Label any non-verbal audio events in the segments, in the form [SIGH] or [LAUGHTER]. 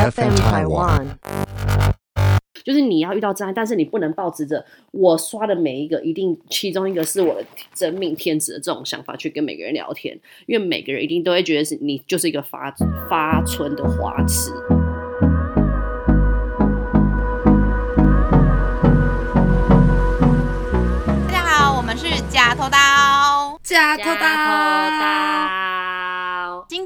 FM Taiwan。就是你要遇到真爱，但是你不能抱持着我刷的每一个一定其中一个是我的真命天子的这种想法去跟每个人聊天，因为每个人一定都会觉得是你就是一个发发春的花痴。大家好，我们是假头刀。假头刀，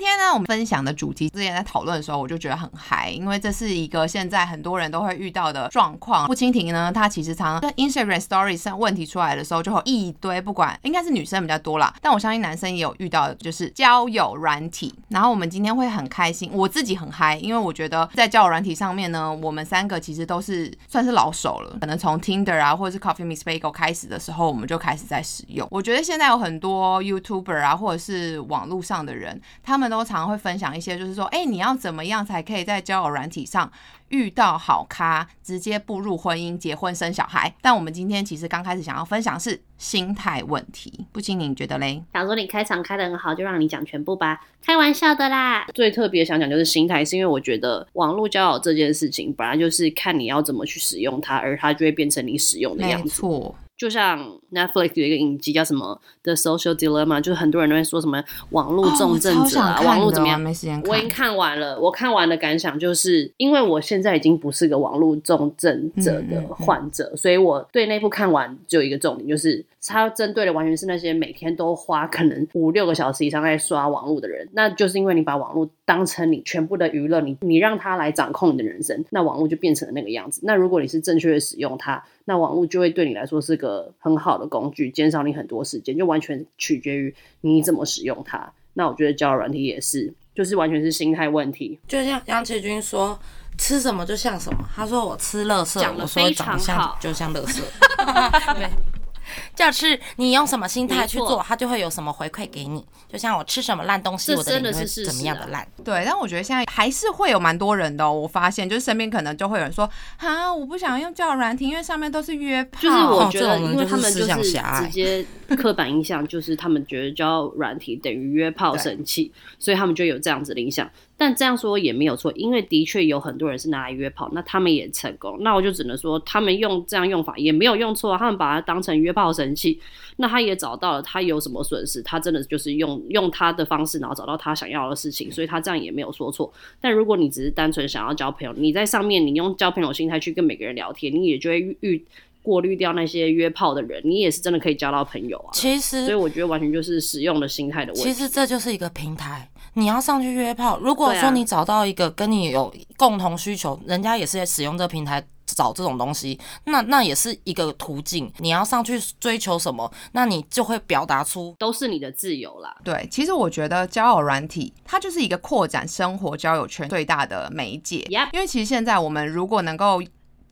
今天呢，我们分享的主题，之前在讨论的时候，我就觉得很嗨，因为这是一个现在很多人都会遇到的状况。不蜻蜓呢，它其实常常在 Instagram Story 上问题出来的时候，就会一堆，不管应该是女生比较多啦，但我相信男生也有遇到，就是交友软体。然后我们今天会很开心，我自己很嗨，因为我觉得在交友软体上面呢，我们三个其实都是算是老手了，可能从 Tinder 啊，或者是 Coffee Miss Bagel 开始的时候，我们就开始在使用。我觉得现在有很多 YouTuber 啊，或者是网络上的人，他们都常常会分享一些，就是说，哎、你要怎么样才可以在交友软体上遇到好咖，直接步入婚姻、结婚、生小孩？但我们今天其实刚开始想要分享是心态问题，不清你觉得嘞？想说你开场开的很好，就让你讲全部吧。开玩笑的啦。最特别想讲就是心态，是因为我觉得网络交友这件事情本来就是看你要怎么去使用它，而它就会变成你使用的样子。没错，就像 Netflix 有一个影集叫什么《The Social Dilemma》，就是很多人都会说什么网络重症者啊，网络怎么样？没时间看。我已经看完了，我看完的感想就是，因为我现在已经不是个网络重症者的患者，所以我对那部看完就有一个重点，就是它针对的完全是那些每天都花可能五六个小时以上在刷网络的人，那就是因为你把网络当成你全部的娱乐，你你让它来掌控你的人生，那网络就变成了那个样子。那如果你是正确的使用它，那网络就会对你来说是个很好的工具，减少你很多时间，就完全取决于你怎么使用它。那我觉得交友软体也是，就是完全是心态问题。就像杨奇军说，吃什么就像什么。他说我吃乐色我说非常长得像好就像垃圾。[LAUGHS] [LAUGHS] 对，就是你用什么心态去做，他就会有什么回馈给你。就像我吃什么烂东西，我的脸会真的是怎么样的啊烂。对，但我觉得现在还是会有蛮多人的、哦。我发现，就是身边可能就会有人说，啊，我不想用交友软体，因为上面都是约炮。就是我觉得，因为他们就是思想狭隘直接刻板印象，就是他们觉得交友软体等于约炮神器，所以他们就有这样子的印象。但这样说也没有错，因为的确有很多人是拿来约炮，那他们也成功。那我就只能说，他们用这样用法也没有用错啊，他们把它当成约炮神器，那他也找到了他有什么损失，他真的就是用用他的方式，然后找到他想要的事情，所以他这样也没有说错。但如果你只是单纯想要交朋友，你在上面你用交朋友心态去跟每个人聊天，你也就会遇过滤掉那些约炮的人，你也是真的可以交到朋友啊。其实所以，我觉得完全就是使用的心态的问题。其实这就是一个平台。你要上去约炮，如果说你找到一个跟你有共同需求，人家也是在使用这个平台找这种东西，那那也是一个途径。你要上去追求什么，那你就会表达出都是你的自由啦。对，其实我觉得交友软体它就是一个扩展生活交友圈最大的媒介。因为其实现在我们如果能够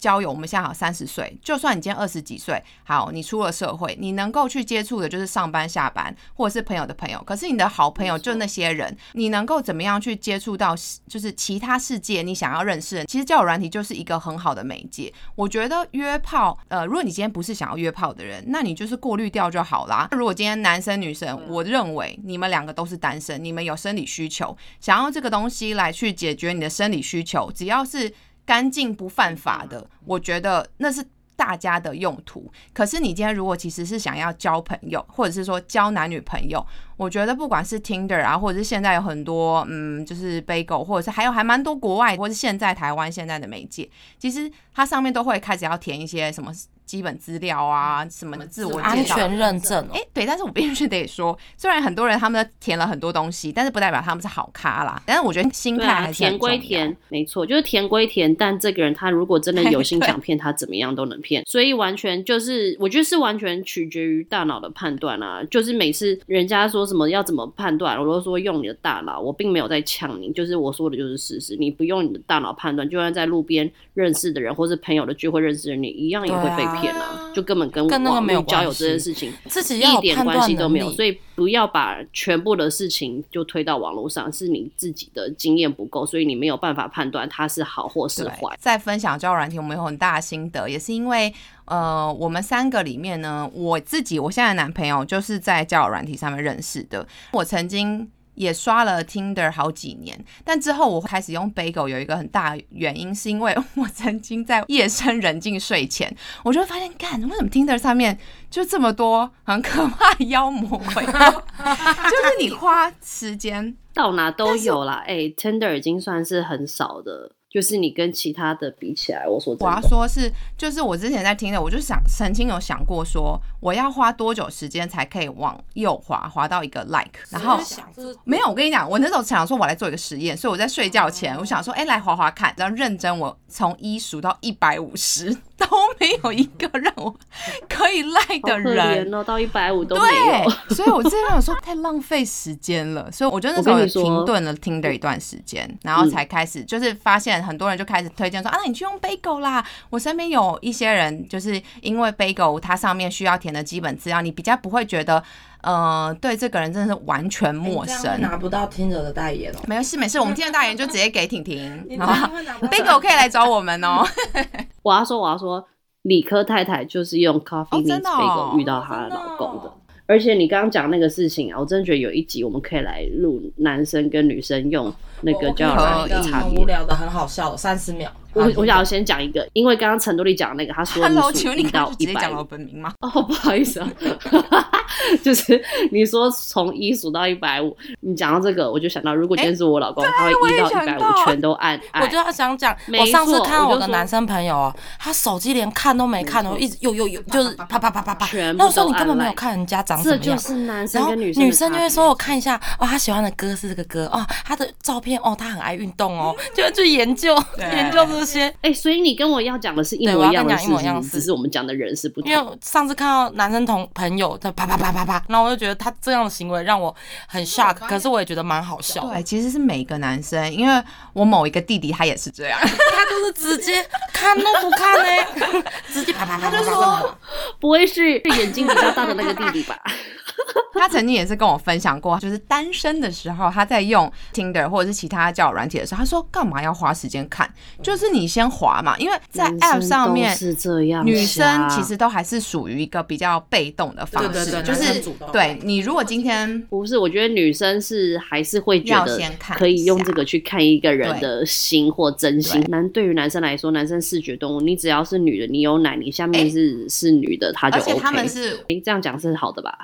交友，我们现在好三十岁，就算你今天二十几岁，好，你出了社会，你能够去接触的就是上班、下班，或者是朋友的朋友。可是你的好朋友就那些人，你能够怎么样去接触到就是其他世界你想要认识的？其实交友软体就是一个很好的媒介。我觉得约炮，呃，如果你今天不是想要约炮的人，那你就是过滤掉就好啦。如果今天男生女生，我认为你们两个都是单身，你们有生理需求，想要这个东西来去解决你的生理需求，只要是干净不犯法的，我觉得那是。大家的用途，可是你今天如果其实是想要交朋友，或者是说交男女朋友，我觉得不管是 Tinder 啊，或者是现在有很多嗯，就是 Bagel，或者是还有还蛮多国外或者是现在台湾现在的媒介，其实它上面都会开始要填一些什么基本资料啊，什么自我介绍。安全认证哦哎、。对，但是我必须得说，虽然很多人他们填了很多东西，但是不代表他们是好咖啦。但是我觉得心态还是填很重要归填，没错，就是填归填。但这个人他如果真的有心 [LAUGHS] 想骗，他怎么样都能骗。所以完全就是，我觉得是完全取决于大脑的判断啊。就是每次人家说什么要怎么判断，我都说用你的大脑，我并没有在呛你，就是我说的就是事实。你不用你的大脑判断，就算在路边认识的人或是朋友的聚会认识的人，你一样也会被骗啊。就根本跟跟那个没有交友这件事情自己要一点关系都没有，所以不要把全部的事情就推到网络上，是你自己的经验不够，所以你没有办法判断它是好或是坏。在分享交友软体，我们有很大的心得，也是因为呃，我们三个里面呢，我自己我现在的男朋友就是在交友软体上面认识的。我曾经也刷了 Tinder 好几年，但之后我开始用 Bagel 有一个很大的原因，是因为我曾经在夜深人静睡前，我就会发现，干为什么 Tinder 上面就这么多很可怕的妖魔鬼怪？[LAUGHS] 就是你花时间到哪都有啦。哎、，Tinder 已经算是很少的，就是你跟其他的比起来，我说我要，说是，就是我之前在听的，我就想曾经有想过说，我要花多久时间才可以往右滑，滑到一个 like，然后想就是没有，我跟你讲，我那时候想说，我来做一个实验，所以我在睡觉前，我想说，哎、来滑滑看，然后认真，我从一数到一百五十，都没有一个让我可以赖的人。怜哦，到一百五都没有。对，[LAUGHS] 所以我之前想说太浪费时间了，所以我就那时候停顿了 Tinder 一段时间，然后才开始就是发现很多人就开始推荐说啊，你去用 Bagel 啦。我身边有一些人就是因为 Bagel 它上面需要填的基本资料，你比较不会觉得呃对这个人真的是完全陌生。拿不到听者的代言哦。没事没事，我们今天的代言就直接给婷婷，[LAUGHS] 你好吧会拿不到？Bagel 可以来找我们哦。[LAUGHS] 我要说，我要说，理科太太就是用 Coffee 哦 Meets 真的哦 Bagel 遇到她的老公的。而且你刚刚讲那个事情啊，我真的觉得有一集我们可以来录男生跟女生用那个交友软件差别很无。聊的、很好笑的，三十秒。我我想要先讲一个，因为刚刚陈多丽讲那个，他说你数请问你一到一百讲我本名吗？哦，不好意思啊，[LAUGHS] 就是你说从一数到一百五，你讲到这个，我就想到，如果今天是我老公，他会一到一百五全都按爱。我就要想讲，没我上次看到我的男生朋友哦，他手机连看都没看哦，一直有有有，就是啪啪啪啪啪。全部那我说你根本没有看人家长什这么样。就是男生然后跟女生女生就会说：“我看一下哦，他喜欢的歌是这个歌哦，他的照片哦，他很爱运动哦，就会去研究 [LAUGHS] 研究这些。哎、所以你跟我要讲的是一对我要模一样的事跟你讲一模一样的情，只是我们讲的人是不同因。为上次看到男生同朋友在啪啪啪啪啪，然后我就觉得他这样的行为让我很 shock，可是我也觉得蛮好笑的。对，其实是每个男生，因为我某一个弟弟他也是这样，[LAUGHS] 他就是直接 [LAUGHS] 看都不看呢，直接啪啪啪啪啪啪。不会是眼睛比较大的那个弟弟吧？[LAUGHS] 他曾经也是跟我分享过，就是单身的时候他在用 Tinder 或者是其他交友软体的时候，他说干嘛要花时间看？就是你先滑嘛，因为在 App 上面是这样，女生其实都还是属于一个比较被动的方式，就是主动对你如果今天不是，我觉得女生是还是会觉要得可以用这个去看一个人的心或真心对。男对于男生来说，男生视觉动物，你只要是女的，你有奶，你下面是、是女的，他就而 OK。且他们是诶这样讲是好的吧？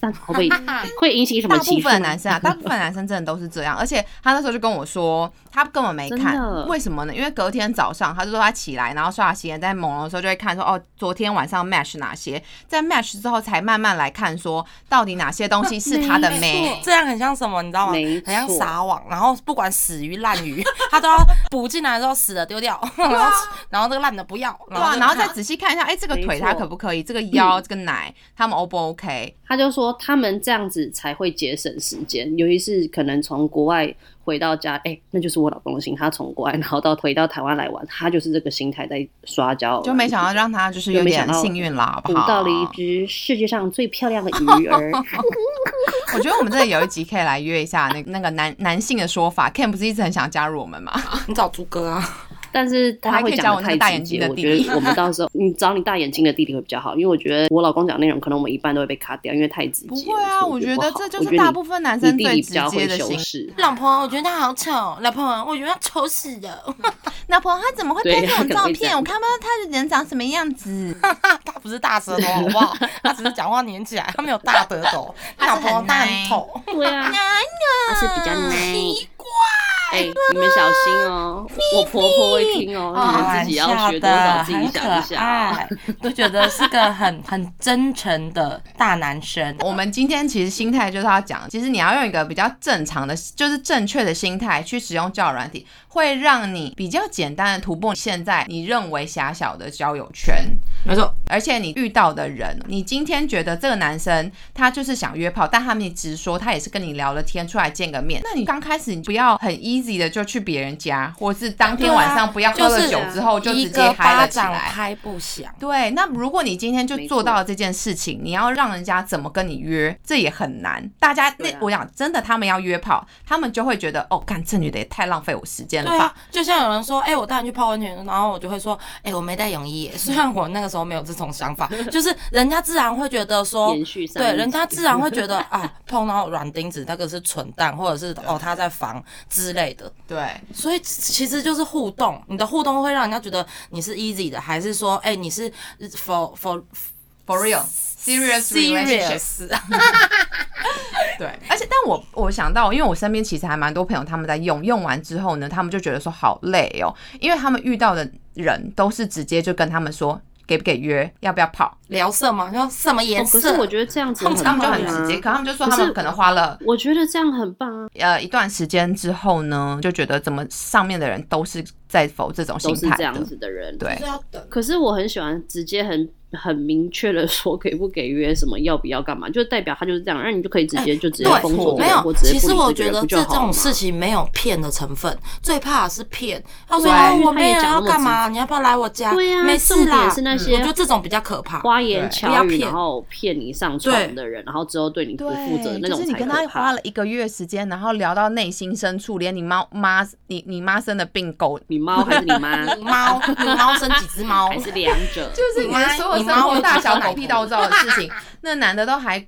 这样会不会会引起什么大部？分的男生啊，大部分男生真的都是这样，[LAUGHS] 而且他那时候就跟我说，他根本没看为什么呢？因为隔天早上他就说他起来，然后刷牙洗脸，在朦胧的时候就会看说，哦，昨天晚上 match 哪些，在 match 之后才慢慢来看说，到底哪些东西是他的没妹错。这样很像什么，你知道吗？很像撒网，然后不管死鱼烂鱼，他都要补进来之后死的丢掉，[LAUGHS] 然后然后这个烂的不要，对啊，然后再仔细看一下，哎、这个腿他可不可以？这个腰、[CLEARS THROAT] 这个奶，他们 O 不 OK？他就说他们这样子才会节省时间，尤其是可能从国外回到家，哎、那就是我老公的心，他从国外然后到回到台湾来玩，他就是这个心态在刷胶，就没想到让他就是有点幸运啦，好不好？捕到了一只世界上最漂亮的鱼儿。[LAUGHS] 我觉得我们这里有一集可以来约一下那那个男男性的说法。Ken 不是一直很想加入我们吗？[LAUGHS] 你找猪哥啊，但是我还可以他会讲我那个大太直接，眼睛的弟我觉弟得我们到时候你找你大眼睛的弟弟会比较好，因为我觉得我老公讲的内容可能我们一半都会被卡掉，因为太直接。不会啊，我觉得这就是大部分男生弟最直弟比较会接的心。修饰。老婆，我觉得他好丑，老婆，我觉得他丑死了，老婆，他怎么会拍这种照片？我看不到他的人长什么样子。[LAUGHS] 他不是大舌头好不好？他只是讲话黏起来，他没有大舌头，[LAUGHS] 老婆他很丑，对啊，[LAUGHS] 他是比较嗯你们小心哦，我婆婆会听哦，你们自己要学多少，自己想一下哦。爱，就觉得是个很很真诚的大男生。[LAUGHS] 我们今天其实心态就是要讲，其实你要用一个比较正常的，就是正确的心态去使用交友软体，会让你比较简单的突破现在你认为狭小的交友圈。没错，而且你遇到的人，你今天觉得这个男生他就是想约炮，但他没直说，他也是跟你聊了天，出来见个面。那你刚开始你不要很 easy 的就去别人家，或是当天晚上不要喝了酒之后就直接嗨了起来。掌拍不响。对，那如果你今天就做到了这件事情，你要让人家怎么跟你约，这也很难。大家那、啊我想真的，他们要约炮，他们就会觉得哦，干这女的也太浪费我时间了吧对啊？，就像有人说，哎、我带你去泡温泉，然后我就会说，哎、我没带泳衣。虽然我那个时候没有这种想法，[LAUGHS] 就是人家自然会觉得说，延续对，人家自然会觉得 [LAUGHS] 啊，碰到软钉子那个是蠢蛋，或者是哦他在防之类的。对，所以其实就是互动，你的互动会让人家觉得你是 easy 的，还是说，哎、你是 for for for real serious serious？对，而且但我我想到，因为我身边其实还蛮多朋友他们在用，用完之后呢，他们就觉得说好累哦，因为他们遇到的人都是直接就跟他们说给不给约，要不要跑，聊色吗？说什么颜哦可色？是我觉得这样子很他们就棒啊很直接，可他们就说他们可能花了我觉得这样很棒啊，呃一段时间之后呢，就觉得怎么上面的人都是在否这种心都是这样，子的人。对。可是我很喜欢直接很很明确的说给不给约，什么要不要干嘛，就代表他就是这样，那你就可以直接就直接对封锁这没有其实我觉得这种事情没有骗的成分，最怕的是骗。他说我没有要干嘛，你要不要来我家？对啊没事重点啦。是那些我觉得这种比较可怕。花言巧语，然后骗你上床的人，然后之后对你不负责的那种才就是你跟他花了一个月时间，然后聊到内心深处，连你猫妈你你妈生的病狗，你猫还是你妈，[LAUGHS] 你猫，你猫生几只猫？还是两者？就是你的所有生活大小狗屁倒灶的事情，[LAUGHS] 那男的都还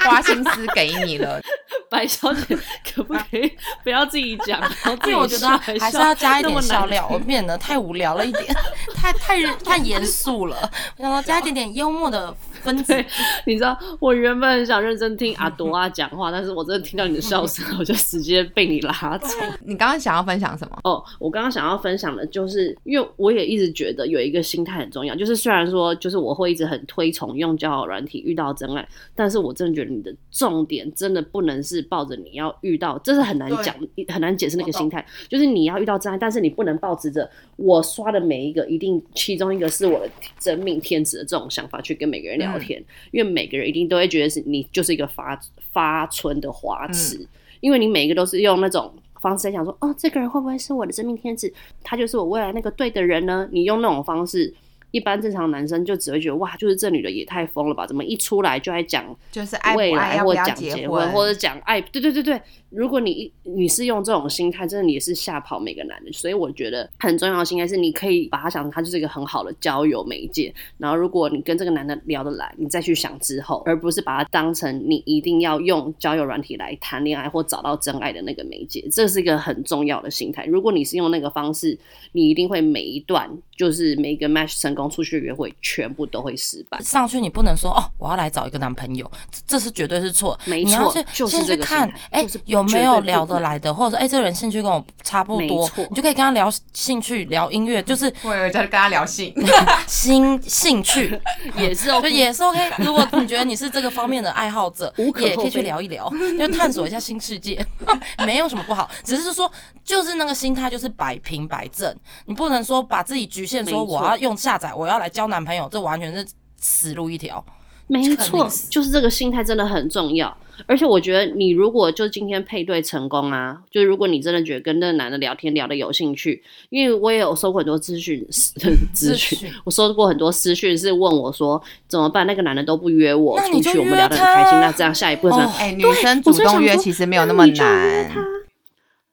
花心思给你了。[LAUGHS] 白小姐可不可以不要自己讲？所以我觉得还是要加一点那么难笑料，我变得太无聊了一点，[LAUGHS] 太太太严肃了。我想说加一点点幽默的分子。你知道，我原本很想认真听阿朵啊讲话，但是我真的听到你的笑声，我就直接被你拉走。[LAUGHS] 你刚刚想要分享什么？哦，我刚刚想要分享的就是，因为我也一直觉得有一个心态很重要，就是虽然说，就是我会一直很推崇用交友软体遇到真爱，但是我真的觉得你的重点真的不能是抱着你要遇到，这是很难讲，很难解释那个心态，就是你要遇到真爱，但是你不能抱持着我刷的每一个一定其中一个是我的真命天子的这种想法去跟每个人聊天，因为每个人一定都会觉得是你就是一个发发春的花痴，因为你每一个都是用那种方式在想说，哦，这个人会不会是我的真命天子？他就是我未来那个对的人呢？你用那种方式，一般正常男生就只会觉得，哇，就是这女的也太疯了吧？怎么一出来就爱讲就是爱未来或讲结婚，或者讲爱？对对对对，如果你一你是用这种心态，真的你也是吓跑每个男的。所以我觉得很重要的心态是，你可以把他想成他就是一个很好的交友媒介。然后如果你跟这个男的聊得来，你再去想之后，而不是把他当成你一定要用交友软体来谈恋爱或找到真爱的那个媒介，这是一个很重要的心态。如果你是用那个方式，你一定会每一段就是每一个 match 成功出去约会，全部都会失败。上去你不能说哦，我要来找一个男朋友，这这是绝对是错。没你要先就是这个去看心态，哎、就是有没有聊得来的，或者说哎、这个人兴趣跟我差不多，你就可以跟他聊兴趣、聊音乐，就是 [LAUGHS] 我以为在跟他聊性。[LAUGHS] 新兴趣 [LAUGHS] 也是就 OK，也是 OK。如果你觉得你是这个方面的爱好者也可以去聊一聊，就探索一下新世界，没有什么不好。只是说，就是那个心态就是摆平摆正，你不能说把自己局限，说我要用下载，我要来交男朋友，这完全是死路一条。没错，就是这个心态真的很重要。而且我觉得，你如果就今天配对成功啊，就是如果你真的觉得跟那个男的聊天聊得有兴趣，因为我也有收过很多资讯，[LAUGHS] 资讯讯，我收过很多私讯是问我说怎么办，那个男的都不约我出去，我们聊得很开心，那这样下一步怎么办？哎、女生主动约其实没有那么难。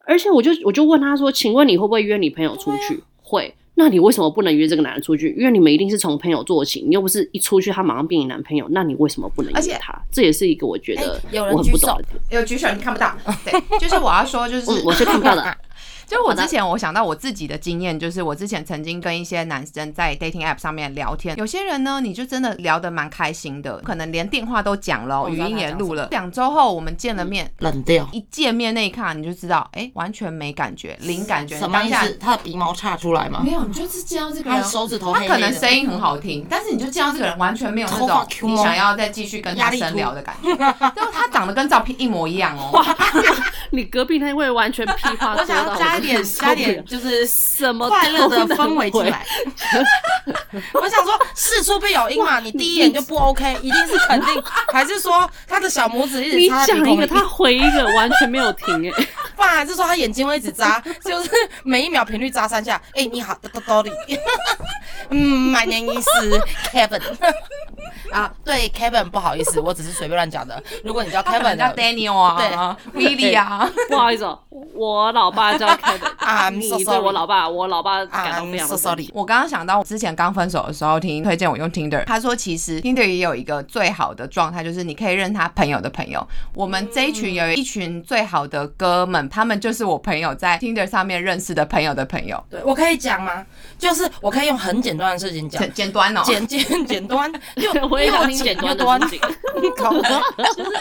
而且我就我就问他说：“请问你会不会约你朋友出去？”会。那你为什么不能约这个男人出去？因为你们一定是从朋友做起，你又不是一出去他马上变你男朋友，那你为什么不能约他？这也是一个我觉得哎有人我很不举手懂的点。有举手你看不到，对，就是我要说，就是、[LAUGHS] 嗯，我是看不到的。[LAUGHS] 就我之前我想到我自己的经验，就是我之前曾经跟一些男生在 dating app 上面聊天，有些人呢，你就真的聊得蛮开心的，可能连电话都讲了语音也录了。两周后我们见了面，冷掉，一见面那一刻你就知道，哎、完全没感觉，零感觉。什么意当下思？他的鼻毛岔出来吗没？有，你就是见到这个他人，手指头他可能声音很好听，但是你就见到这个人完全没有那种你想要再继续跟他深聊的感觉。然后他长得跟照片一模一样哦。[LAUGHS] 你隔壁那位完全屁话 [LAUGHS] 我想要加一点 [LAUGHS] 加点就是什么快乐的氛围进来。[LAUGHS] 我想说事出必有因嘛，你第一眼就不 OK，一定是肯定，[LAUGHS] 还是说他的小拇指一直你插在里？讲一个，他回一个，完全没有停哎。不不然还是说他眼睛会一直眨，[LAUGHS] 就是每一秒频率眨三下。哎、你好，多多里，嗯，My name is Kevin。[LAUGHS] 啊，对，Kevin，不好意思，我只是随便乱讲的。如果你叫 Kevin 叫 Daniel 啊，Willie 啊，[LAUGHS] 不好意思哦，我老爸叫 Kevin，I'm 你 so 对 sorry 我老爸，我老爸感到非常 sorry。我刚刚想到，我之前刚分手的时候听推荐我用 Tinder，他说其实 Tinder 也有一个最好的状态，就是你可以认他朋友的朋友。我们这一群有一群最好的哥们，他们就是我朋友在 Tinder 上面认识的朋友的朋友。对，我可以讲吗？就是我可以用很简单的事情讲，简 [LAUGHS] 简短哦，简简简短，[LAUGHS] 又我也又简又短的事情。搞的，[LAUGHS] 就是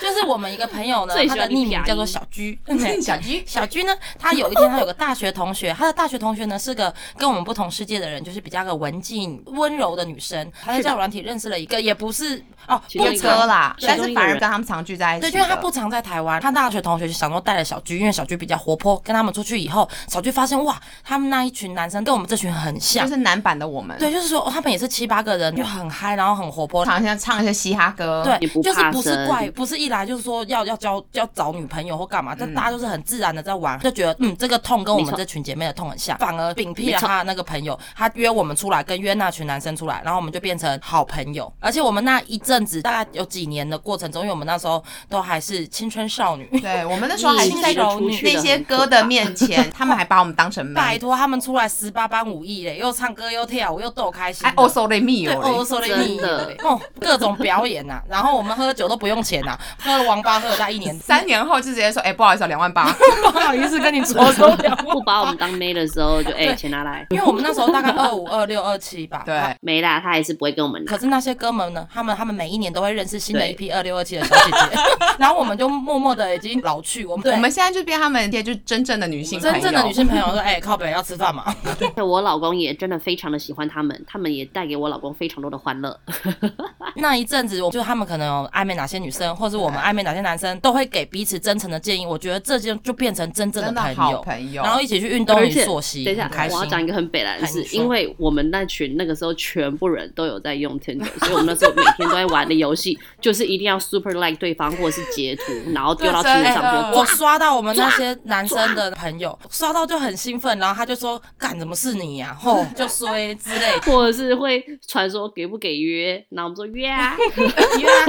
就是我们一个朋友呢他的欢匿名叫做小居，小居小居呢，他有一天他有个大学同学，他的大学同学呢是个跟我们不同世界的人，就是比较个文静温柔的女生。他在交友软体认识了一个，也不是哦，不长哥啦，但是反而跟他们常聚在一起对，的。因为他不常在台湾，他大学同学就想说带了小居，因为小居比较活泼，跟他们出去以后，小居发现哇，他们那一群男生跟我们这群很像就。是男版的我们，对，就是说、哦他们也是七八个人，就很嗨，然后很活泼，常常唱一些嘻哈歌，对就是不是怪，不是一来就是说要要交要找女朋友或干嘛，嗯但大家就是很自然的在玩，就觉得嗯这个痛跟我们这群姐妹的痛很像，反而屏弃了他的那个朋友，他约我们出来跟约那群男生出来，然后我们就变成好朋友，而且我们那一阵子大概有几年的过程中，因为我们那时候都还是青春少女。对，我们那时候还一在那些歌的面前，[LAUGHS] 他们还把我们当成妹，拜托，他们出来十八般武艺嘞，又唱歌又跳舞又逗开心的。哎，哦，so they me 对，哦哦，说的真的哦，各种表演呐、然后我们喝酒都不用钱呐、喝了王八喝了大一年，三年后就直接说，哎，不好意思啊，两万八，[LAUGHS] 不好意思跟你说收两不把我们当妹的时候就，哎钱拿来，因为我们那时候大概二五、二六、二七吧。对。没啦，他还是不会跟我们拿可。是那些哥们呢？他们他们每一年都会认识新的一批二六二七的小姐姐，[LAUGHS] 然后我们就默默的已经老去。我们我们现在就变他们一些就是真正的女性真正的女性朋友说：“哎、[LAUGHS] 靠北要吃饭嘛 [LAUGHS] 我老公也真的非常的喜欢他们，他们也带给我老公非常多的欢乐。[LAUGHS] ”那一阵子，我就他们可能有暧昧哪些女生，或者我们暧昧哪些男生，都会给彼此真诚的建议。我觉得这就就变成真正的好朋友，朋友，然后一起去运动与而且，等一下开，心我要。讲一个很北来的事因为我们那群那个时候全部人都有在用 Tinder，所以我们那时候每天都在玩的游戏就是一定要 super like 对方或者是截图，然后丢到对真 Tinder 上说我刷到我们那些男生的朋友，刷到就很兴奋，然后他就说：“干，怎么是你呀、吼，[LAUGHS] 就衰之类。的。[LAUGHS] 或者是会传说给不给约，然后我们说约啊，约啊。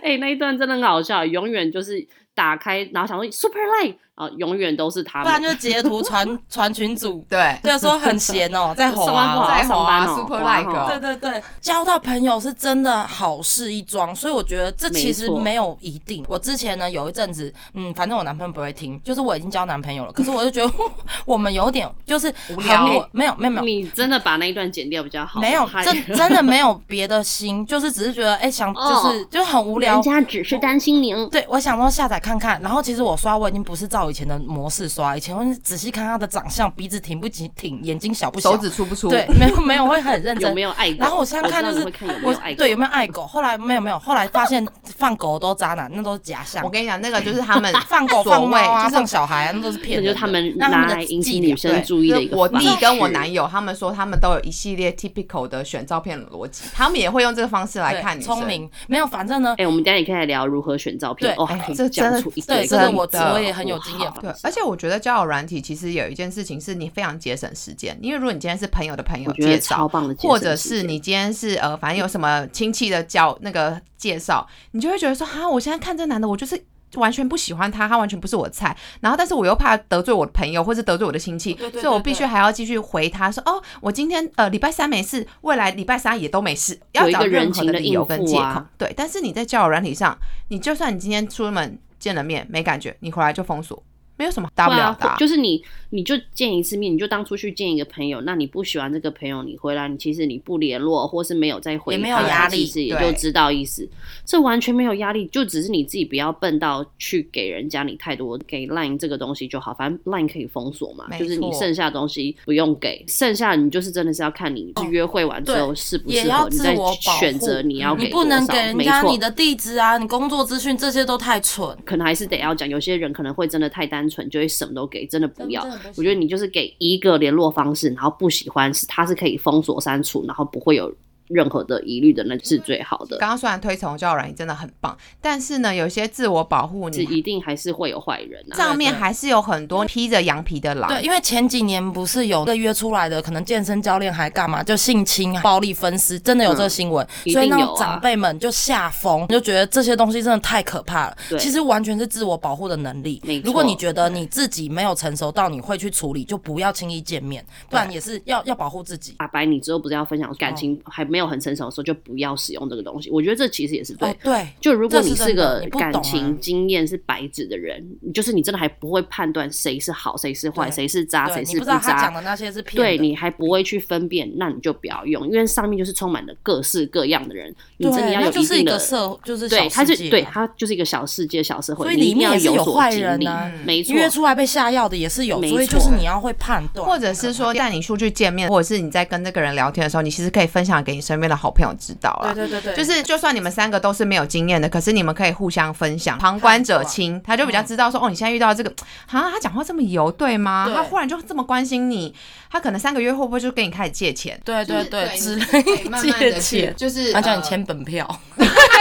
[LAUGHS] 哎、那一段真的很好笑，永远就是打开，然后想说 super like，然后永远都是他不然们。就截图传 [LAUGHS] 传群组，对，就说很闲哦，在吼上班不好啊。在红啊，super 哇 like，哦对对对，交到朋友是真的好事一桩，所以我觉得这其实没有一定。我之前呢有一阵子，嗯，反正我男朋友不会听，就是我已经交男朋友了，可是我就觉得 [LAUGHS] 我们有点就是无聊没有没有没有你真的把那一段剪掉比较好。没有还真真的没有 [LAUGHS] 别的心，就是只是觉得哎、想就是、哦就很无聊人。家只是担心您。对，我想说下载看看，然后其实我刷我已经不是照以前的模式刷，以前会仔细看他的长相，鼻子挺不挺，挺眼睛小不小，手指粗不粗？对，没有没有会很认真 [LAUGHS] 有没。有爱狗？然后我现在看就是我。对有没有爱狗，后来没有没有，后来发现放狗都渣男，那都是假象我。跟你讲，那个就是他们 [LAUGHS] 放狗放猫啊，放小孩啊，那都是骗人就是他们拿来引起女生注意的一个我弟跟我男友，他们说他们都有一系列 typical 的选照片的逻辑，他们也会用这个方式来看女生。聪明，没有，反正呢，哎、我们等下也可以来聊如何选照片。对哦，哎可以这真的讲出一对这个我真的我也很有经验。对，而且我觉得交友软体其实有一件事情是你非常节省时间，因为如果你今天是朋友的朋友介绍，超棒的或者是你今天是呃，反正有什么亲戚的交那个介绍，你就会觉得说，哈，我现在看这男的，我就是。完全不喜欢他，他完全不是我的菜。然后，但是我又怕得罪我的朋友，或是得罪我的亲戚，对对对所以我必须还要继续回他说，哦，我今天呃礼拜三没事，未来礼拜三也都没事，要找任何人情的理由跟借口。对，但是你在交友软体上，你就算你今天出门见了面没感觉，你回来就封锁，没有什么大不了的、就是你，你就见一次面，你就当出去见一个朋友。那你不喜欢这个朋友，你回来，你其实你不联络，或是没有再回他，也没有压力他其实也就知道意思。这完全没有压力，就只是你自己不要笨到去给人家你太多给 Line 这个东西就好，反正 Line 可以封锁嘛，就是你剩下的东西不用给，剩下你就是真的是要看你是约会完之后对适不也要适合，你再自我选择你要给你不能多少给人没错家你的地址啊，你工作资讯这些都太蠢。可能还是得要讲，有些人可能会真的太单纯，就会什么都给，真的不要。我觉得你就是给一个联络方式，然后不喜欢是他是可以封锁删除，然后不会有任何的疑虑的，那是最好的。刚刚虽然推崇交友软件真的很棒，但是呢，有一些自我保护，你是一定还是会有坏人啊。上面还是有很多披着羊皮的狼。对，因为前几年不是有个约出来的，可能健身教练还干嘛，就性侵、暴力分尸，真的有这个新闻，所以那种长辈们就吓疯，就觉得这些东西真的太可怕了。其实完全是自我保护的能力。如果你觉得你自己没有成熟到你会去处理，就不要轻易见面，不然也是要要保护自己。阿白，你之后不是要分享感情还没有很成熟的时候，就不要使用这个东西。我觉得这其实也是对。对，就如果你是个感情经验是白纸的人，就是你真的还不会判断谁是好，谁是坏，谁是渣，谁是不渣。讲的那些是骗。对你还不会去分辨，那你就不要用，因为上面就是充满了各式各样的人。你真的要有一定的社，就是对，他是对他就是一个小世界、小社会，所以里面也是有坏人啊。没错，约出来被下药的也是有，所以就是你要会判断，或者是说带你出去见面，或者是你在跟那个人聊天的时候，你其实可以分享给你身边的好朋友知道了。对对对对，就是就算你们三个都是没有经验的，可是你们可以互相分享，旁观者清，他就比较知道说，哦，你现在遇到这个，啊，他讲话这么油，对吗？他忽然就这么关心你，他可能三个月会不会就跟你开始借钱？对对对，之类借钱，就是他叫你签本票。[LAUGHS]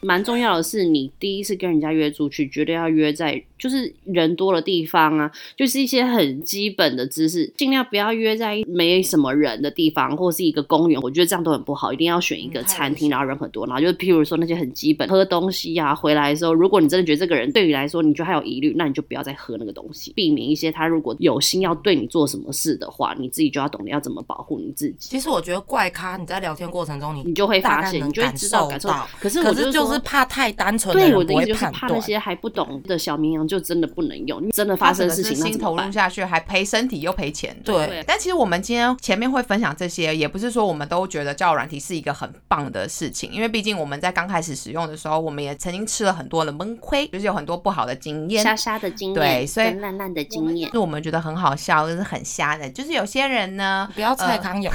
蛮重要的是，你第一次跟人家约出去，绝对要约在就是人多的地方啊，就是一些很基本的知识，尽量不要约在没什么人的地方，或是一个公园。我觉得这样都很不好，一定要选一个餐厅，然后人很多，然后就譬如说那些很基本喝东西呀，回来的时候，如果你真的觉得这个人对你来说，你觉得他有疑虑，那你就不要再喝那个东西，避免一些他如果有心要对你做什么事的话，你自己就要懂得要怎么保护你自己。其实我觉得怪咖，你在聊天过程中，你你就会发现，你就会知道感受到。可是我就是就是怕太单纯，对我的意思就是怕那些还不懂的小绵羊就真的不能用，真的发生事情心投入下去，还赔身体又赔钱。对，但其实我们今天前面会分享这些，也不是说我们都觉得交友软体是一个很棒的事情，因为毕竟我们在刚开始使用的时候，我们也曾经吃了很多的闷亏，就是有很多不好的经验，瞎瞎的经验，对，所以烂烂的经验，是我们觉得很好笑，就是很瞎的，就是有些人呢，不要蔡康永，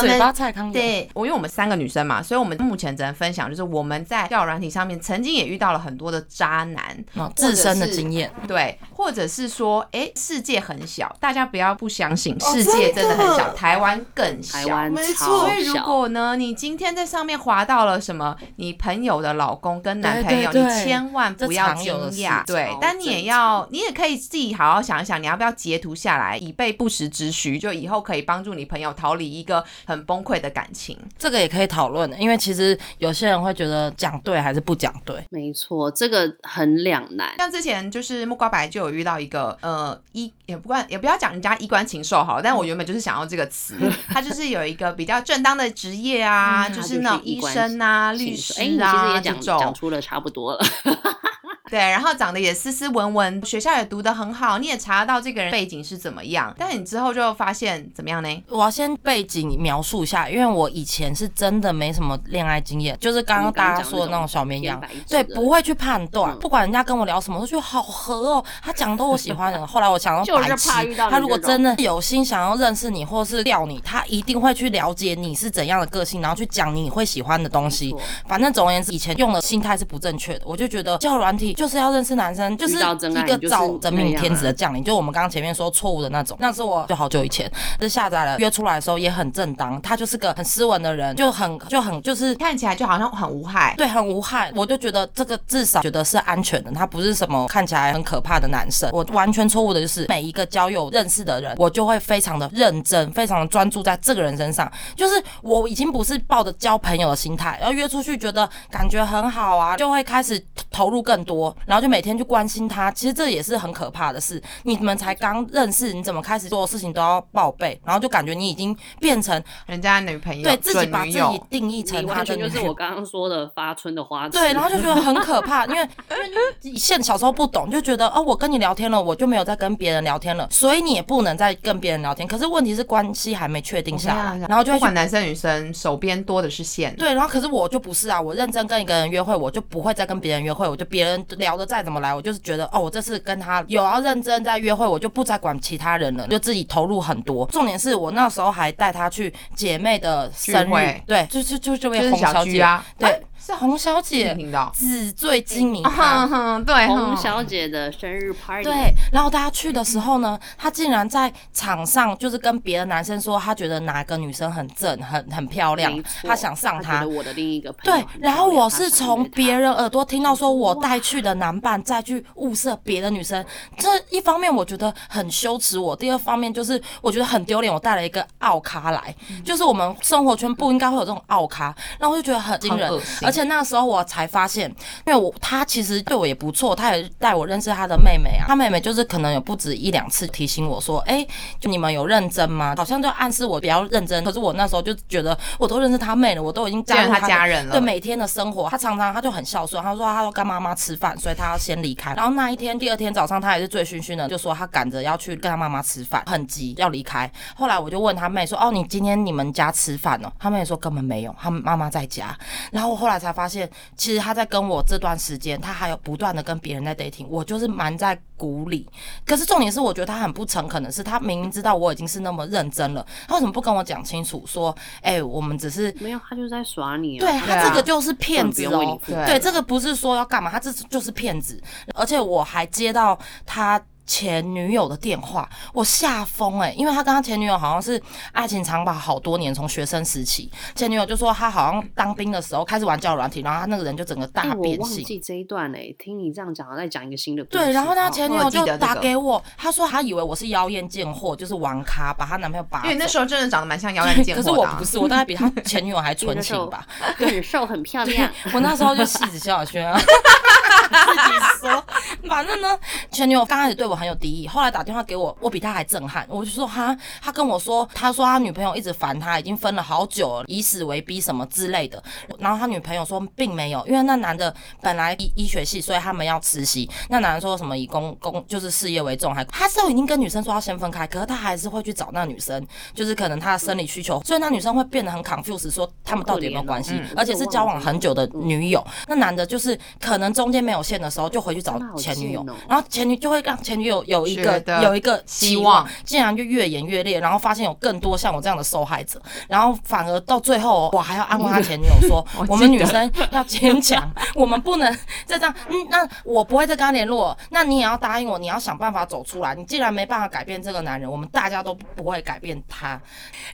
嘴巴蔡康永。对，我因为我们三个女生嘛，所以我们目前只能分享，就是我们在交友软体上面曾经也遇到了很多的渣男，自身的经验，对，或者是说，哎，世界很小，大家不要不相信，世界真的很小，台湾更小，台湾没错。所以如果呢，你今天在上面滑到了什么，你朋友的老公跟男朋友，你千万不要惊讶，对，但你也要，你也可以自己好好想一想，你要不要截图下来，以备不时之需，就以后可以帮助你朋友逃离一个很崩溃的感情。这个也可以讨论的，因为其实有些人会觉得讲对还是不讲对，没错，这个很两难。像之前就是木瓜白就有遇到一个呃衣也不管也不要讲人家衣冠禽兽好，但我原本就是想要这个词，他就是有一个比较正当的职业啊，就是那种医生啊、律师啊这种，讲出了差不多了。[LAUGHS] 对，然后长得也斯斯文文，学校也读得很好，你也查得到这个人背景是怎么样。但你之后就发现怎么样呢？我要先背景描述一下，因为我以前是真的没什么恋爱经验，就是刚刚大家说的那种小绵羊，对，不会去判断，不管人家跟我聊什么，都觉得好合哦，他讲的都我喜欢的。后来我想到白痴，他如果真的有心想要认识你，或是钓你，他一定会去了解你是怎样的个性，然后去讲你会喜欢的东西。反正总而言之，以前用的心态是不正确的，我就觉得交友软体。就是要认识男生，就是一个找真命天子的降临，就我们刚刚前面说错误的那种。那是我就好久以前是下载了，约出来的时候也很正当，他就是个很斯文的人，就很就很就是看起来就好像很无害，对，很无害。我就觉得这个至少觉得是安全的，他不是什么看起来很可怕的男生。我完全错误的就是每一个交友认识的人，我就会非常的认真，非常的专注在这个人身上，就是我已经不是抱着交朋友的心态，然后约出去觉得感觉很好啊，就会开始投入更多。然后就每天去关心他，其实这也是很可怕的事。你们才刚认识，你怎么开始做事情都要报备，然后就感觉你已经变成人家女朋友，对自己把自己定义成他的，就是我刚刚说的发春的花。对，然后就觉得很可怕，因为因为现小时候不懂，就觉得哦，我跟你聊天了，我就没有再跟别人聊天了，所以你也不能再跟别人聊天。可是问题是关系还没确定下来，然后就不管男生女生，手边多的是线。对，然后可是我就不是啊，我认真跟一个人约会，我就不会再跟别人约会，我就别人聊的再怎么来，我就是觉得哦，我这次跟他有要认真在约会，我就不再管其他人了，就自己投入很多。重点是我那时候还带他去姐妹的生日，对，就就就这位红小姐，对。是洪小姐听到。纸醉金迷哼她。哼，对，洪小姐的生日 party，对，然后大家去的时候呢，她竟然在场上就是跟别的男生说，她觉得哪个女生很正、很很漂亮她想上她她。我的另一个朋友对，然后我是从别，人耳朵听到说我带去的男伴再去物色别的女生，这一方面我觉得很羞耻我，第二方面就是我觉得很丢脸，我带了一个奥咖来，就是我们生活圈不应该会有这种奥咖，然后我就觉得很惊人而且那时候我才发现，因为我他其实对我也不错，他也带我认识他的妹妹啊，他妹妹就是可能有不止一两次提醒我说，哎、就你们有认真吗？好像就暗示我比较认真，可是我那时候就觉得我都认识他妹了，我都已经加入见他家人了对每天的生活，他常常他就很孝顺，他说他要跟妈妈吃饭，所以他要先离开。然后那一天，第二天早上他也是醉醺醺的，就说他赶着要去跟他妈妈吃饭，很急要离开。后来我就问他妹说：“哦，你今天你们家吃饭哦？”他妹说根本没有，他妈妈在家。然后我后来才发现，其实他在跟我这段时间，他还有不断的跟别人在 dating，我就是瞒在鼓里。可是重点是，我觉得他很不诚恳的是，他明明知道我已经是那么认真了，他为什么不跟我讲清楚？说，哎、我们只是没有，他就是在耍你啊。对对他啊这个就是骗子哦对，这个不是说要干嘛，他这就是骗子，而且我还接到他。前女友的电话，我吓疯哎！因为他跟他前女友好像是爱情长跑好多年，从学生时期，前女友就说他好像当兵的时候开始玩交友软体，然后他那个人就整个哎，大我变性。忘记这一段嘞，听你这样讲，再讲一个新的故事。对，然后他哦前女友就打给我，他说他以为我是妖艳贱货，就是玩咖，把她男朋友拔。因为那时候真的长得蛮像妖艳贱可货的啊、是我不是，我大概比他前女友还纯情吧。[LAUGHS] 很瘦很漂亮。[LAUGHS] 我那时候就戏子萧亚轩啊，[LAUGHS] 自己说。反正呢，前女友刚开始对我很有敌意，后来打电话给我，我比他还震撼。我就说哈，他跟我说，他说他女朋友一直烦他，已经分了好久了，以死为逼什么之类的。然后他女朋友说并没有，因为那男的本来医医学系，所以他们要实习。那男的说什么以工工就是事业为重，还他是已经跟女生说要先分开，可是他还是会去找那女生，就是可能他的生理需求，所以那女生会变得很 confuse，说他们到底有没有关系，而且是交往很久的女友。那男的就是可能中间没有线的时候，就回去找前女友哦，然后前女就会让前女友有一个有一个希希望竟然就越演越烈，然后发现有更多像我这样的受害者，然后反而到最后，我还要安慰他前女友说 [LAUGHS] 我们女生要坚强，[LAUGHS] 我们不能再这样。嗯，那我不会再跟他联络，那你也要答应我，你要想办法走出来。你既然没办法改变这个男人，我们大家都不会改变他。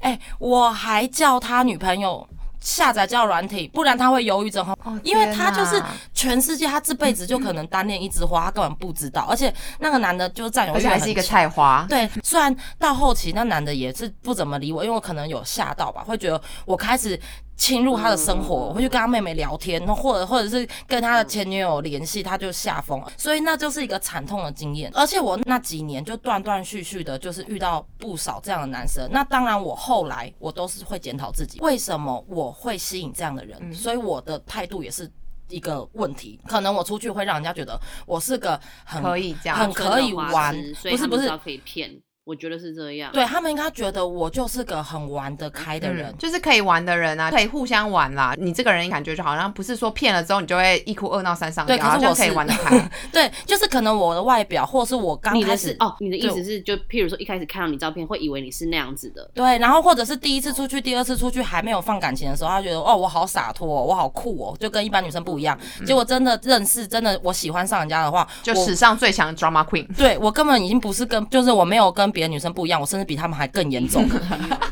哎、我还叫他女朋友。下载交友软体，不然他会忧郁症。哦因为他就是全世界，他这辈子就可能单恋一枝花，他根本不知道。而且那个男的就是占有欲而且还是一个菜花。对，虽然到后期那男的也是不怎么理我，因为我可能有吓到吧，会觉得我开始侵入他的生活，我会去跟他妹妹聊天，或者或者是跟他的前女友联系，他就吓疯了。所以那就是一个惨痛的经验。而且我那几年就断断续续的，就是遇到不少这样的男生。那当然，我后来我都是会检讨自己，为什么我会吸引这样的人，所以我的态度也是。一个问题，可能我出去会让人家觉得我是个很可以这样很可以玩，不是不是可以骗。我觉得是这样。对他们应该觉得我就是个很玩得开的人嗯，，就是可以玩的人啊，可以互相玩啦。你这个人感觉就好像不是说骗了之后你就会一哭二闹三上吊，对可是我是好像可以玩得开。[LAUGHS] 对，就是可能我的外表，或是我刚开始哦，你的意思是就譬如说一开始看到你照片会以为你是那样子的，对，然后或者是第一次出去、第二次出去还没有放感情的时候，他觉得哦，我好洒脱、哦，我好酷哦，就跟一般女生不一样。结果真的认识，真的我喜欢上人家的话，就史上最强 drama queen。对我根本已经不是跟，就是我没有跟别的女生不一样，我甚至比他们还更严重。[LAUGHS]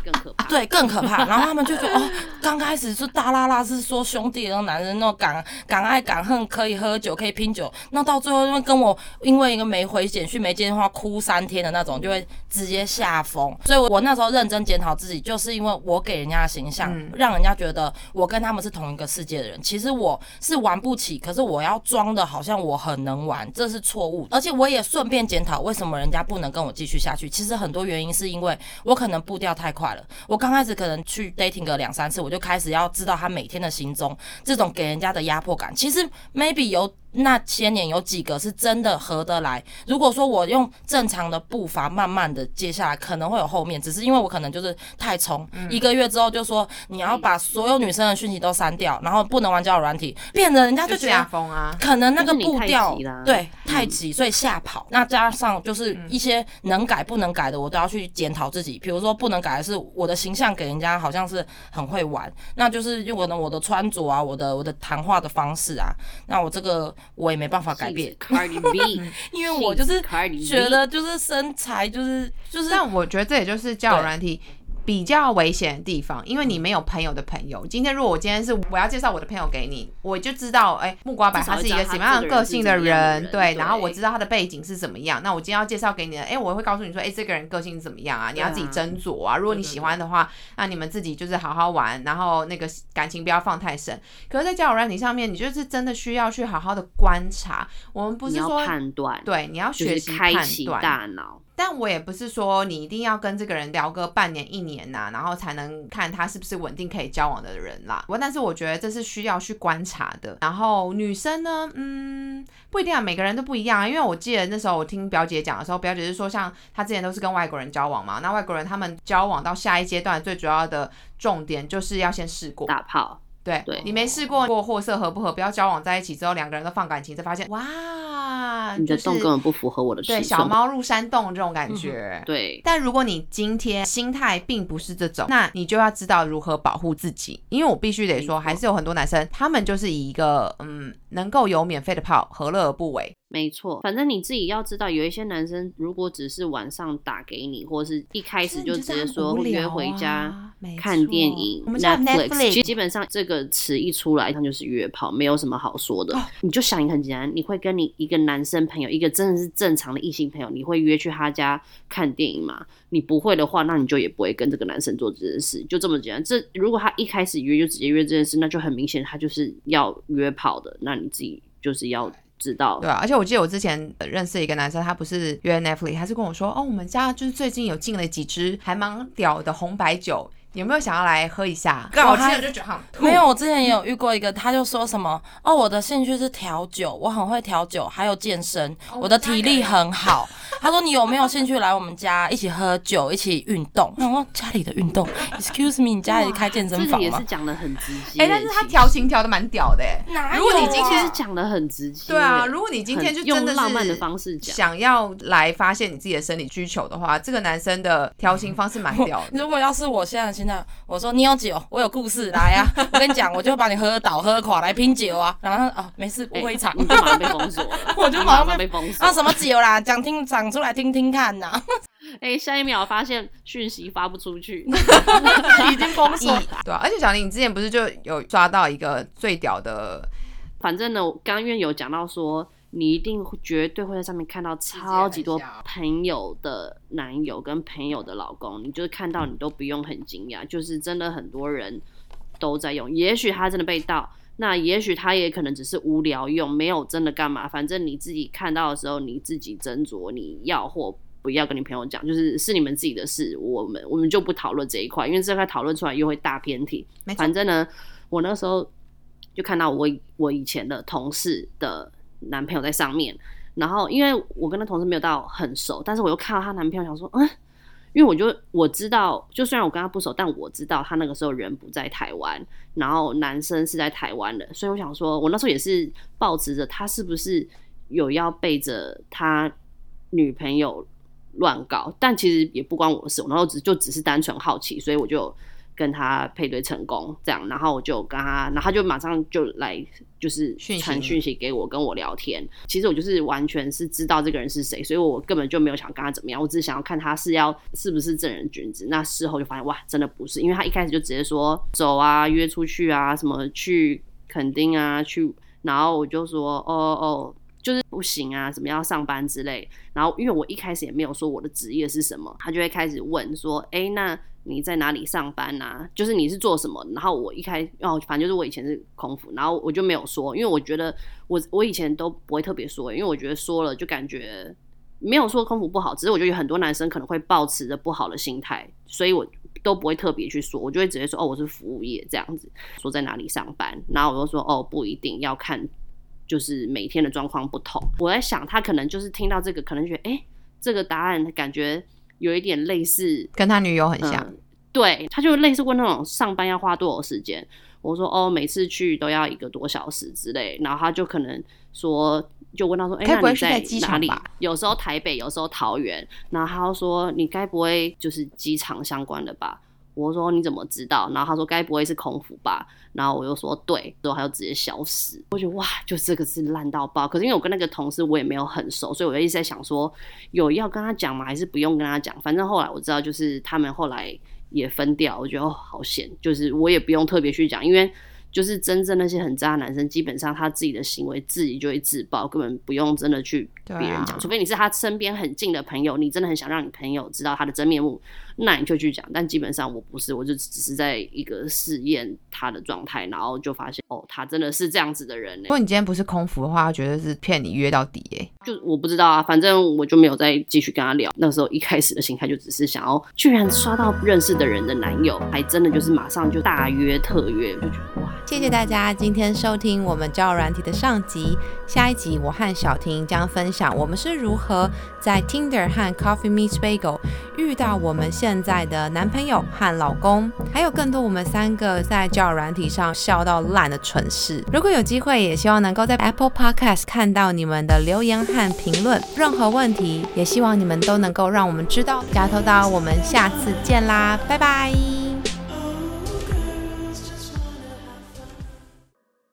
更可怕。对，更可怕。然后他们就觉得哦，刚开始是大拉拉是说兄弟的那种男人，那种敢敢爱敢恨，可以喝酒，可以拼酒。那到最后，因为跟我因为一个没回简讯、没接电话，哭三天的那种，就会直接吓疯。所以我，我那时候认真检讨自己，就是因为我给人家的形象，嗯让人家觉得我跟他们是同一个世界的人。其实我是玩不起，可是我要装的好像我很能玩，这是错误。而且我也顺便检讨，为什么人家不能跟我继续下去？其实很多原因是因为我可能步调太快了。我刚开始可能去 dating 个两三次，我就开始要知道他每天的行踪，这种给人家的压迫感，其实 maybe 有那些年有几个是真的合得来。如果说我用正常的步伐慢慢的接下来，可能会有后面，只是因为我可能就是太冲，一个月之后就说你要把所有女生的讯息都删掉，[LAUGHS] 然后不能玩交友软体，变得人家就觉得。风啊，可能那个步调对太急，所以吓跑。那加上就是一些能改不能改的，我都要去检讨自己。比如说不能改的是我的形象给人家好像是很会玩，那就是因为我的我的穿着啊，我的我的谈话的方式啊，那我这个我也没办法改变，Cardi B，[LAUGHS] 因为我就是觉得就是身材就是就是但我觉得这也就是交友软体比较危险的地方，因为你没有朋友的朋友。今天如果我今天是我要介绍我的朋友给你，我就知道，哎、木瓜白他是一个什么样的个性的人，人对，然后我知道他的背景是怎么样。那我今天要介绍给你的，哎、我会告诉你说，哎、这个人个性怎么样啊？你要自己斟酌啊。如果你喜欢的话，那你们自己就是好好玩，然后那个感情不要放太深。可是，在交友软体上面，你就是真的需要去好好的观察。我们不是说判断，对，你要学习判开启断。大脑。但我也不是说你一定要跟这个人聊个半年一年呐、然后才能看他是不是稳定可以交往的人啦。我但是我觉得这是需要去观察的。然后女生呢，嗯，不一定啊，每个人都不一样啊。因为我记得那时候我听表姐讲的时候，表姐是说，像她之前都是跟外国人交往嘛，那外国人他们交往到下一阶段最主要的重点就是要先试过。打炮，对，对你没试过过货色合不合，不要交往在一起之后，两个人都放感情，才发现哇，你的洞根本不符合我的尺对，小猫入山洞这种感觉。对，但如果你今天心态并不是这种，那你就要知道如何保护自己。因为我必须得说，还是有很多男生，他们就是以一个嗯，能够有免费的炮，何乐而不为？没错，反正你自己要知道，有一些男生如果只是晚上打给你，或者是一开始就直接说约回家看电影、啊我们叫 Netflix，基本上这个词一出来，它就是约炮，没有什么好说的。你就想很简单，你会跟你一个男生朋友，一个真的是正常的异性朋友，你会约去他家看电影吗？你不会的话，那你就也不会跟这个男生做这件事，就这么简单。这如果他一开始约就直接约这件事，那就很明显他就是要约炮的，那你自己就是要知道。对啊，而且我记得我之前认识一个男生，他不是约 Netflix，他是跟我说，哦，我们家就是最近有进了几支还蛮屌的红白酒，有没有想要来喝一下？干我还我听了就觉得很没有，我之前也有遇过一个，他就说什么哦，我的兴趣是调酒，我很会调酒，还有健身，我的体力很好。[LAUGHS] 他说你有没有兴趣来我们家一起喝酒，一起运动？[LAUGHS] 我说家里的运动，excuse me，你家里开健身房吗这个也是？讲的很直接。哎、但是他调情调的蛮屌的哎。哪如果你今天是讲的很直接。对啊，如果你今天就真的浪漫的方式讲，想要来发现你自己的生理需求的话，这个男生的调情方式蛮屌的。[LAUGHS] 如果要是我现在的心态，我说你有酒，我有故事，来啊！[LAUGHS] 我跟你讲，我就把你喝倒喝垮，来拼酒啊！然后啊，没事，哎误会一场。你就马上被封锁了，我就你马上被被封锁啊。[LAUGHS] 什么酒啦？讲听讲出来听听看呐、[LAUGHS] 哎，下一秒发现讯息发不出去，已经封锁。对啊，而且小林，你之前不是就有抓到一个最屌的？反正呢，我刚刚因为有讲到说，你一定会绝对会在上面看到超级多朋友的男友跟朋友的老公，你就是看到你都不用很惊讶，就是真的很多人都在用。也许他真的被盗，那也许他也可能只是无聊用，没有真的干嘛。反正你自己看到的时候，你自己斟酌你要或。不要跟你朋友讲，就是是你们自己的事，我们我们就不讨论这一块，因为这块讨论出来又会大偏题。反正呢，我那时候就看到我我以前的同事的男朋友在上面，然后因为我跟那同事没有到很熟，但是我又看到她男朋友，想说，嗯，因为我就我知道，就虽然我跟他不熟，但我知道他那个时候人不在台湾，然后男生是在台湾的，所以我想说，我那时候也是抱持着他是不是有要背着他女朋友乱搞，但其实也不关我的事，我那时候只就只是单纯好奇，所以我就跟他配对成功，这样，然后我就跟他，然后他就马上就来，就是传讯息给我，跟我聊天。其实我就是完全是知道这个人是谁，所以我根本就没有想跟他怎么样，我只是想要看他是要是不是正人君子。那事后就发现哇，真的不是，因为他一开始就直接说走啊，约出去啊，什么去垦丁啊，去，然后我就说哦哦。就是不行啊，怎么样上班之类。然后因为我一开始也没有说我的职业是什么，他就会开始问说：“哎，那你在哪里上班啊？就是你是做什么？”然后我一开哦，反正就是我以前是空服，然后我就没有说，因为我觉得我我以前都不会特别说，因为我觉得说了就感觉没有说空服不好，只是我觉得有很多男生可能会抱持着不好的心态，所以我都不会特别去说，我就会直接说：“哦，我是服务业这样子，说在哪里上班。”然后我就说：“哦，不一定要看。”就是每天的状况不同。我在想，他可能就是听到这个，可能觉得，哎、这个答案感觉有一点类似，跟他女友很像。嗯对，他就类似问那种上班要花多少时间。我说哦，每次去都要一个多小时之类，然后他就可能说，就问他说，哎、那你在机哪里？有时候台北，有时候桃园。然后他就说，你该不会就是机场相关的吧？我说你怎么知道？然后他说该不会是空腹吧？然后我又说对，之后他就直接消失。我觉得哇，就这个是烂到爆。可是因为我跟那个同事我也没有很熟，所以我就一直在想说，有要跟他讲吗？还是不用跟他讲？反正后来我知道，就是他们后来也分掉，我觉得好险，就是我也不用特别去讲，因为。就是真正那些很渣的男生，基本上他自己的行为自己就会自爆，根本不用真的去对别人讲，啊除非你是他身边很近的朋友，你真的很想让你朋友知道他的真面目，那你就去讲。但基本上我不是，我就只是在一个试验他的状态，然后就发现哦，他真的是这样子的人呢、如果你今天不是空服的话，他绝对是骗你约到底耶。就我不知道啊，反正我就没有再继续跟他聊。那时候一开始的心态就只是想要，居然刷到认识的人的男友，还真的就是马上就大约特约，就觉得哇，谢谢大家今天收听我们交友软体的上集。下一集我和小婷将分享我们是如何在 Tinder 和 Coffee Meets Bagel 遇到我们现在的男朋友和老公，还有更多我们三个在交友软体上笑到烂的蠢事。如果有机会，也希望能够在 Apple Podcast 看到你们的留言和评论。任何问题，也希望你们都能够让我们知道。加头刀，我们下次见啦，拜拜。